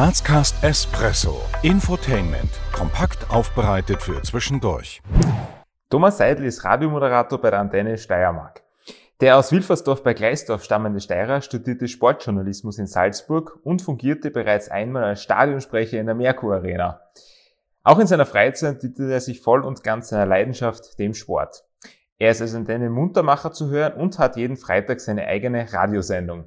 Grazcast Espresso. Infotainment. Kompakt aufbereitet für zwischendurch. Thomas Seidel ist Radiomoderator bei der Antenne Steiermark. Der aus Wilfersdorf bei Gleisdorf stammende Steirer studierte Sportjournalismus in Salzburg und fungierte bereits einmal als Stadionsprecher in der Merkur Arena. Auch in seiner Freizeit widmete er sich voll und ganz seiner Leidenschaft, dem Sport. Er ist als Antenne Muntermacher zu hören und hat jeden Freitag seine eigene Radiosendung.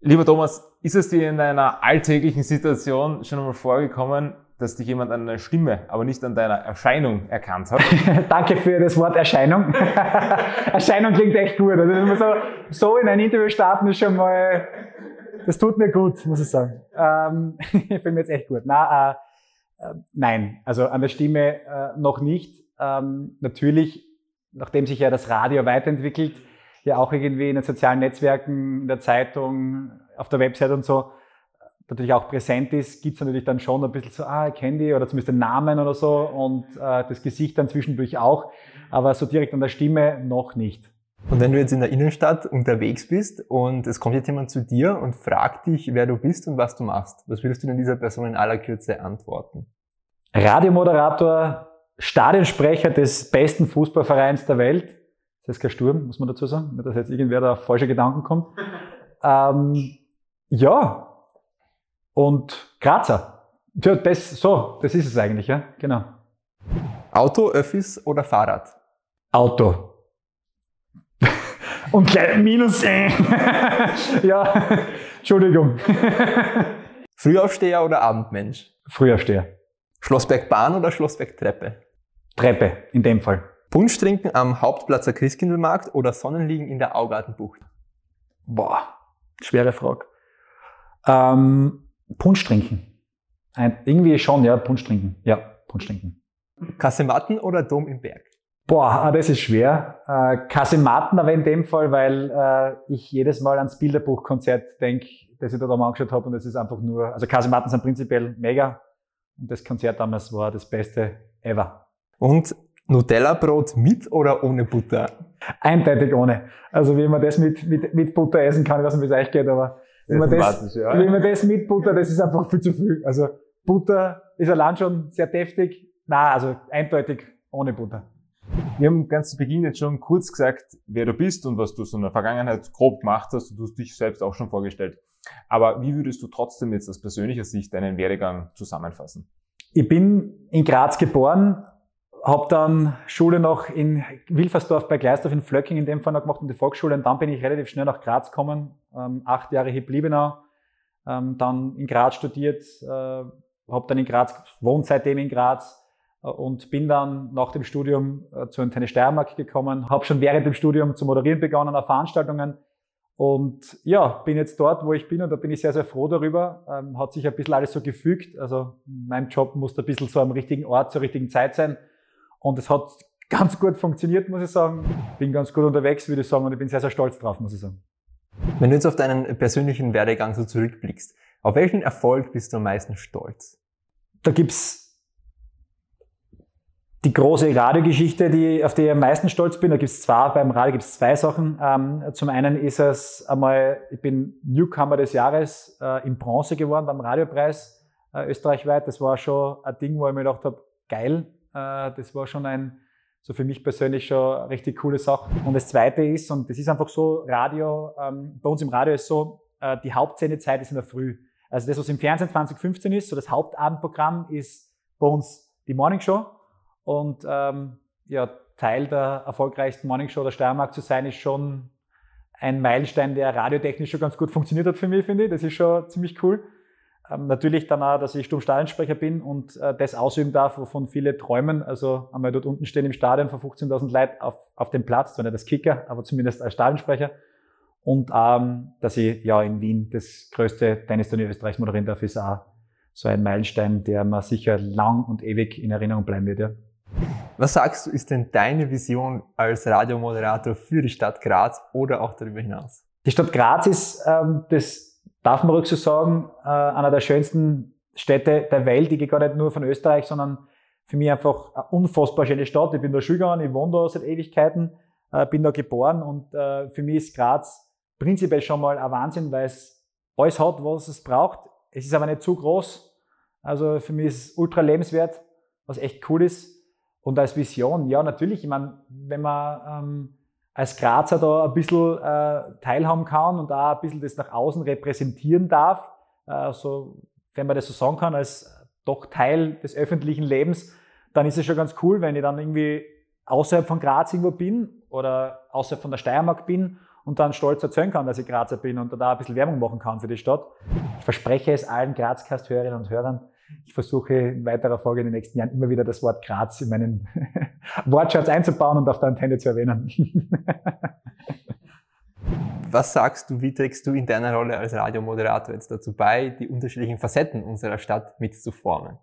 Lieber Thomas, ist es dir in deiner alltäglichen Situation schon einmal vorgekommen, dass dich jemand an deiner Stimme, aber nicht an deiner Erscheinung erkannt hat? Danke für das Wort Erscheinung. Erscheinung klingt echt gut. Also so, so in ein Interview starten ist schon mal, das tut mir gut, muss ich sagen. Ähm, ich finde mir jetzt echt gut. Na, äh, äh, nein, also an der Stimme äh, noch nicht. Ähm, natürlich, nachdem sich ja das Radio weiterentwickelt, ja auch irgendwie in den sozialen Netzwerken, in der Zeitung, auf der Website und so natürlich auch präsent ist, gibt es natürlich dann schon ein bisschen so, ah, ich kenne die oder zumindest den Namen oder so und äh, das Gesicht dann zwischendurch auch, aber so direkt an der Stimme noch nicht. Und wenn du jetzt in der Innenstadt unterwegs bist und es kommt jetzt jemand zu dir und fragt dich, wer du bist und was du machst, was würdest du denn dieser Person in aller Kürze antworten? Radiomoderator, Stadionsprecher des besten Fußballvereins der Welt, das ist kein Sturm, muss man dazu sagen, nicht, dass jetzt irgendwer da auf falsche Gedanken kommt. Ähm, ja, und Grazer. Ja, das, so, das ist es eigentlich, ja, genau. Auto, Öffis oder Fahrrad? Auto. und gleich minus. ja, Entschuldigung. Frühaufsteher oder Abendmensch? Frühaufsteher. Schlossbergbahn oder Schlossbergtreppe? Treppe, in dem Fall. Punsch trinken am Hauptplatzer Christkindlmarkt oder Sonnenliegen in der Augartenbucht? Boah, schwere Frage. Ähm, Punsch trinken. Ein, irgendwie schon, ja, Punsch trinken. Ja, Punsch trinken. Kasematten oder Dom im Berg? Boah, ah, das ist schwer. Äh, Kasematten aber in dem Fall, weil äh, ich jedes Mal ans Bilderbuchkonzert denke, das ich da mal angeschaut habe und das ist einfach nur, also Kasematten sind prinzipiell mega und das Konzert damals war das Beste ever. Und Nutella-Brot mit oder ohne Butter? Eindeutig ohne. Also wie man das mit, mit, mit Butter essen kann, ich weiß nicht, wie es euch geht, aber wie man, das, ja. wie man das mit Butter, das ist einfach viel zu viel. Also Butter ist allein schon sehr deftig. Na, also eindeutig ohne Butter. Wir haben ganz zu Beginn jetzt schon kurz gesagt, wer du bist und was du so in der Vergangenheit grob gemacht hast. Du hast dich selbst auch schon vorgestellt. Aber wie würdest du trotzdem jetzt aus persönlicher Sicht deinen Werdegang zusammenfassen? Ich bin in Graz geboren, habe dann Schule noch in Wilfersdorf bei Gleisdorf in Flöcking in dem Fall noch gemacht und die Volksschule und dann bin ich relativ schnell nach Graz gekommen, ähm, acht Jahre hier Bliebenau, ähm, dann in Graz studiert, äh, habe dann in Graz, wohnt seitdem in Graz äh, und bin dann nach dem Studium äh, zur Antenne Steiermark gekommen, habe schon während dem Studium zu moderieren begonnen auf Veranstaltungen und ja, bin jetzt dort, wo ich bin und da bin ich sehr, sehr froh darüber. Ähm, hat sich ein bisschen alles so gefügt. Also mein Job musste ein bisschen so am richtigen Ort zur richtigen Zeit sein. Und es hat ganz gut funktioniert, muss ich sagen. Bin ganz gut unterwegs, würde ich sagen, und ich bin sehr, sehr stolz drauf, muss ich sagen. Wenn du jetzt auf deinen persönlichen Werdegang so zurückblickst, auf welchen Erfolg bist du am meisten stolz? Da gibt's die große Radiogeschichte, die, auf die ich am meisten stolz bin. Da gibt's zwar, beim Radio gibt's zwei Sachen. Ähm, zum einen ist es einmal, ich bin Newcomer des Jahres äh, in Bronze geworden beim Radiopreis äh, österreichweit. Das war schon ein Ding, wo ich mir gedacht habe, geil, das war schon ein, so für mich persönlich schon eine richtig coole Sache. Und das Zweite ist, und das ist einfach so, Radio, ähm, bei uns im Radio ist so, äh, die Hauptsendezeit ist in der Früh. Also das, was im Fernsehen 2015 ist, so das Hauptabendprogramm ist bei uns die Morning Show. Und ähm, ja, Teil der erfolgreichsten Morning Show der Steiermark zu sein, ist schon ein Meilenstein, der radiotechnisch schon ganz gut funktioniert hat für mich, finde ich. Das ist schon ziemlich cool. Ähm, natürlich dann auch, dass ich Sturmstadionsprecher bin und äh, das ausüben darf, wovon viele träumen. Also einmal dort unten stehen im Stadion vor 15.000 Leuten auf, auf dem Platz, zwar nicht als Kicker, aber zumindest als Stadionsprecher. Und ähm, dass ich ja in Wien das größte Tennisturnier Österreichs moderieren darf, ist auch so ein Meilenstein, der mir sicher lang und ewig in Erinnerung bleiben wird. Ja. Was sagst du, ist denn deine Vision als Radiomoderator für die Stadt Graz oder auch darüber hinaus? Die Stadt Graz ist ähm, das darf man ruhig so sagen, äh, einer der schönsten Städte der Welt. Ich gehe gar nicht nur von Österreich, sondern für mich einfach eine unfassbar schöne Stadt. Ich bin da Schüler, ich wohne da seit Ewigkeiten, äh, bin da geboren und äh, für mich ist Graz prinzipiell schon mal ein Wahnsinn, weil es alles hat, was es braucht. es ist aber nicht zu groß. Also für mich ist es ultra lebenswert, was echt cool ist. Und als Vision, ja, natürlich, ich meine, wenn man ähm, als Grazer da ein bisschen äh, teilhaben kann und da ein bisschen das nach außen repräsentieren darf, äh, so, wenn man das so sagen kann, als doch Teil des öffentlichen Lebens, dann ist es schon ganz cool, wenn ich dann irgendwie außerhalb von Graz irgendwo bin oder außerhalb von der Steiermark bin und dann stolz erzählen kann, dass ich Grazer bin und da ein bisschen Werbung machen kann für die Stadt. Ich verspreche es allen Grazcast-Hörerinnen und Hörern. Ich versuche in weiterer Folge in den nächsten Jahren immer wieder das Wort Graz in meinen Wortschatz einzubauen und auf der Antenne zu erwähnen. Was sagst du, wie trägst du in deiner Rolle als Radiomoderator jetzt dazu bei, die unterschiedlichen Facetten unserer Stadt mitzuformen?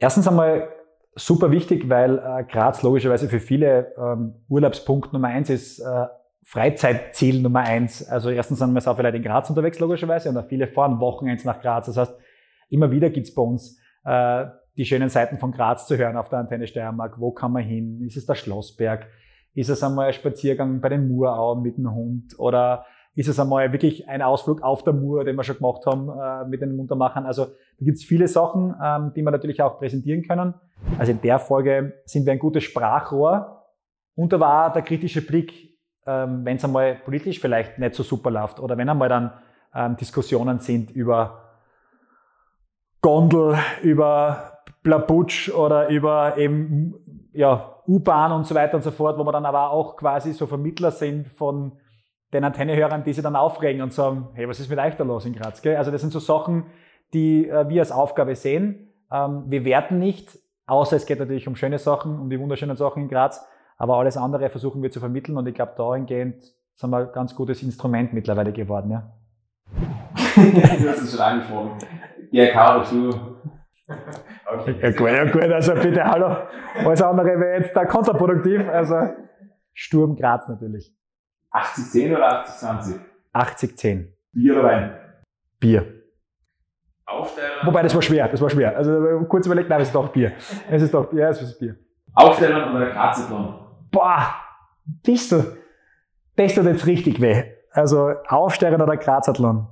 Erstens einmal super wichtig, weil äh, Graz logischerweise für viele ähm, Urlaubspunkt Nummer eins ist, äh, Freizeitziel Nummer eins. Also erstens sind wir auch vielleicht in Graz unterwegs logischerweise und auch viele fahren Wochenends nach Graz. Das heißt, immer wieder gibt's bei uns äh, die schönen Seiten von Graz zu hören auf der Antenne Steiermark. Wo kann man hin? Ist es der Schlossberg? Ist es einmal ein Spaziergang bei den Murauen mit dem Hund? Oder ist es einmal wirklich ein Ausflug auf der Mur, den wir schon gemacht haben äh, mit den Muntermachern? Also da gibt es viele Sachen, ähm, die wir natürlich auch präsentieren können. Also in der Folge sind wir ein gutes Sprachrohr. Und da war der kritische Blick, ähm, wenn es einmal politisch vielleicht nicht so super läuft oder wenn einmal dann ähm, Diskussionen sind über Gondel, über Blabutsch oder über eben ja, U-Bahn und so weiter und so fort, wo wir dann aber auch quasi so Vermittler sind von den Antennehörern, die sich dann aufregen und sagen, hey, was ist mit euch da los in Graz? Gell? Also das sind so Sachen, die äh, wir als Aufgabe sehen. Ähm, wir werten nicht, außer es geht natürlich um schöne Sachen, um die wunderschönen Sachen in Graz, aber alles andere versuchen wir zu vermitteln und ich glaube, dahingehend sind wir ein ganz gutes Instrument mittlerweile geworden. Ja. du hast es schon angesprochen. Ja, Caro, du Okay. Ja gut, ja gut, also bitte, hallo. Alles andere wäre jetzt da kontraproduktiv. Also Sturm Graz natürlich. 80-10 oder 80-20? 80-10. Bier oder Wein? Bier. Aufsteller? Wobei, das war schwer, das war schwer. Also kurz überlegt, nein, es ist doch Bier. Es ist doch, ja, es ist Bier. Aufsteller oder Grazathlon? Boah, bist du, das tut jetzt richtig weh. Also Aufsteller oder Grazathlon?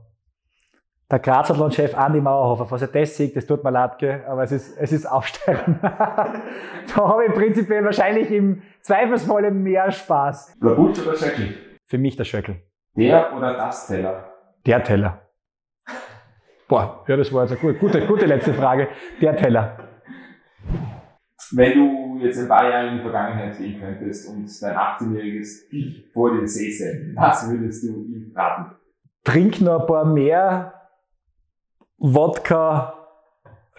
Der Grazathlon-Chef Andi Mauerhofer, was er das sieht, das tut mir leid, gell? aber es ist, es ist Aufsteigen. da habe ich prinzipiell wahrscheinlich im Zweifelsfalle mehr Spaß. Blabutsch oder Schöckel? Für mich der Schöckel. Der oder das Teller? Der Teller. Boah, ja, das war jetzt eine gute, gute, gute letzte Frage. Der Teller. Wenn du jetzt ein paar Jahre in die Vergangenheit gehen könntest und dein 18-jähriges Ich vor dir säße, was würdest du ihm raten? Trink noch ein paar mehr Wodka,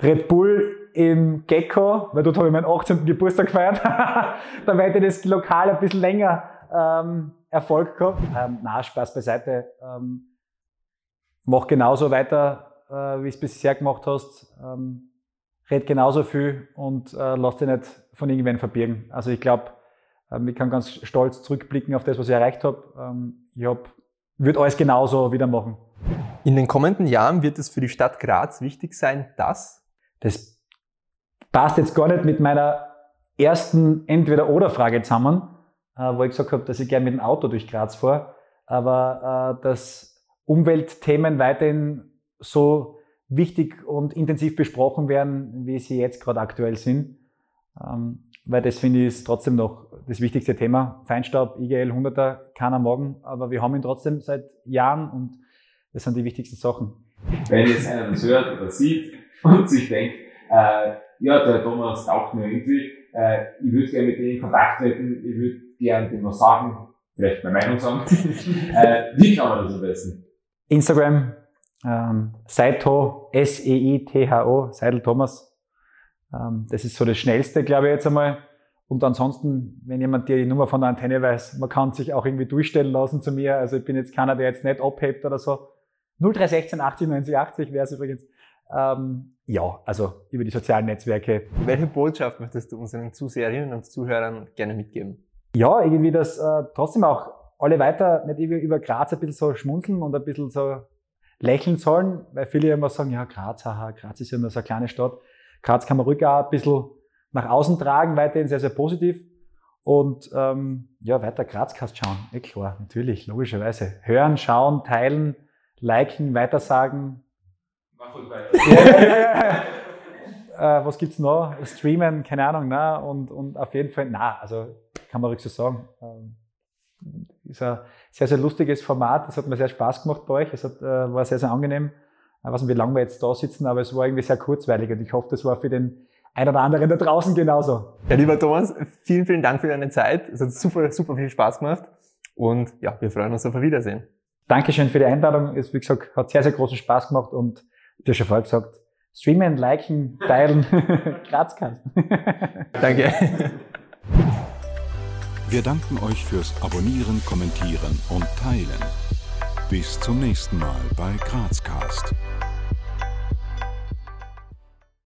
Red Bull im Gecko, weil dort habe ich meinen 18. Geburtstag gefeiert. da hätte das lokal ein bisschen länger ähm, Erfolg gehabt. Ähm, na, Spaß beiseite. Ähm, mach genauso weiter, äh, wie es bisher gemacht hast. Ähm, red genauso viel und äh, lass dich nicht von irgendwen verbirgen. Also ich glaube, ähm, ich kann ganz stolz zurückblicken auf das, was ich erreicht habe. Ähm, ich hab, würde alles genauso wieder machen. In den kommenden Jahren wird es für die Stadt Graz wichtig sein, dass das passt jetzt gar nicht mit meiner ersten Entweder-Oder-Frage zusammen, äh, wo ich gesagt habe, dass ich gerne mit dem Auto durch Graz fahre, aber äh, dass Umweltthemen weiterhin so wichtig und intensiv besprochen werden, wie sie jetzt gerade aktuell sind. Ähm, weil das finde ich ist trotzdem noch das wichtigste Thema. Feinstaub, IGL 100er, keiner morgen, aber wir haben ihn trotzdem seit Jahren und das sind die wichtigsten Sachen. Wenn jetzt einer das hört oder sieht und sich denkt, äh, ja, der Thomas taugt mir irgendwie, äh, ich würde gerne mit denen in Kontakt treten, ich würde gerne dem was sagen, vielleicht meine Meinung sagen. äh, wie kann man das am besten? Instagram, ähm, Seitho, S-E-I-T-H-O, Seidel Thomas. Ähm, das ist so das Schnellste, glaube ich, jetzt einmal. Und ansonsten, wenn jemand die Nummer von der Antenne weiß, man kann sich auch irgendwie durchstellen lassen zu mir. Also ich bin jetzt keiner, der jetzt nicht abhebt oder so. 0316 80 90 80 wäre es übrigens. Ähm, ja, also über die sozialen Netzwerke. Welche Botschaft möchtest du unseren Zuseherinnen und Zuhörern gerne mitgeben? Ja, irgendwie, dass äh, trotzdem auch alle weiter nicht über, über Graz ein bisschen so schmunzeln und ein bisschen so lächeln sollen, weil viele immer sagen, ja, Graz, haha, Graz ist ja nur so eine kleine Stadt. Graz kann man ruhig auch ein bisschen nach außen tragen, weiterhin sehr, sehr positiv. Und ähm, ja, weiter Grazcast schauen, eh klar, natürlich, logischerweise. Hören, schauen, teilen, liken, weitersagen. Mach gut weiter. ja, ja, ja. äh, was gibt's noch? Streamen, keine Ahnung, ne? Und, und auf jeden Fall, na, also kann man ruhig so sagen. Ähm, ist ein sehr, sehr lustiges Format. Es hat mir sehr Spaß gemacht bei euch. Es hat, äh, war sehr, sehr angenehm. Ich weiß nicht, wie lange wir jetzt da sitzen, aber es war irgendwie sehr kurzweilig und ich hoffe, das war für den einen oder anderen da draußen genauso. Ja, lieber Thomas, vielen, vielen Dank für deine Zeit. Es hat super, super viel Spaß gemacht und ja, wir freuen uns auf ein Wiedersehen. Dankeschön für die Einladung. Es, wie gesagt, hat sehr, sehr großen Spaß gemacht und du hast schon vorher gesagt, streamen, liken, teilen, Grazkasten. Danke. Wir danken euch fürs Abonnieren, Kommentieren und Teilen. Bis zum nächsten Mal bei Grazcast.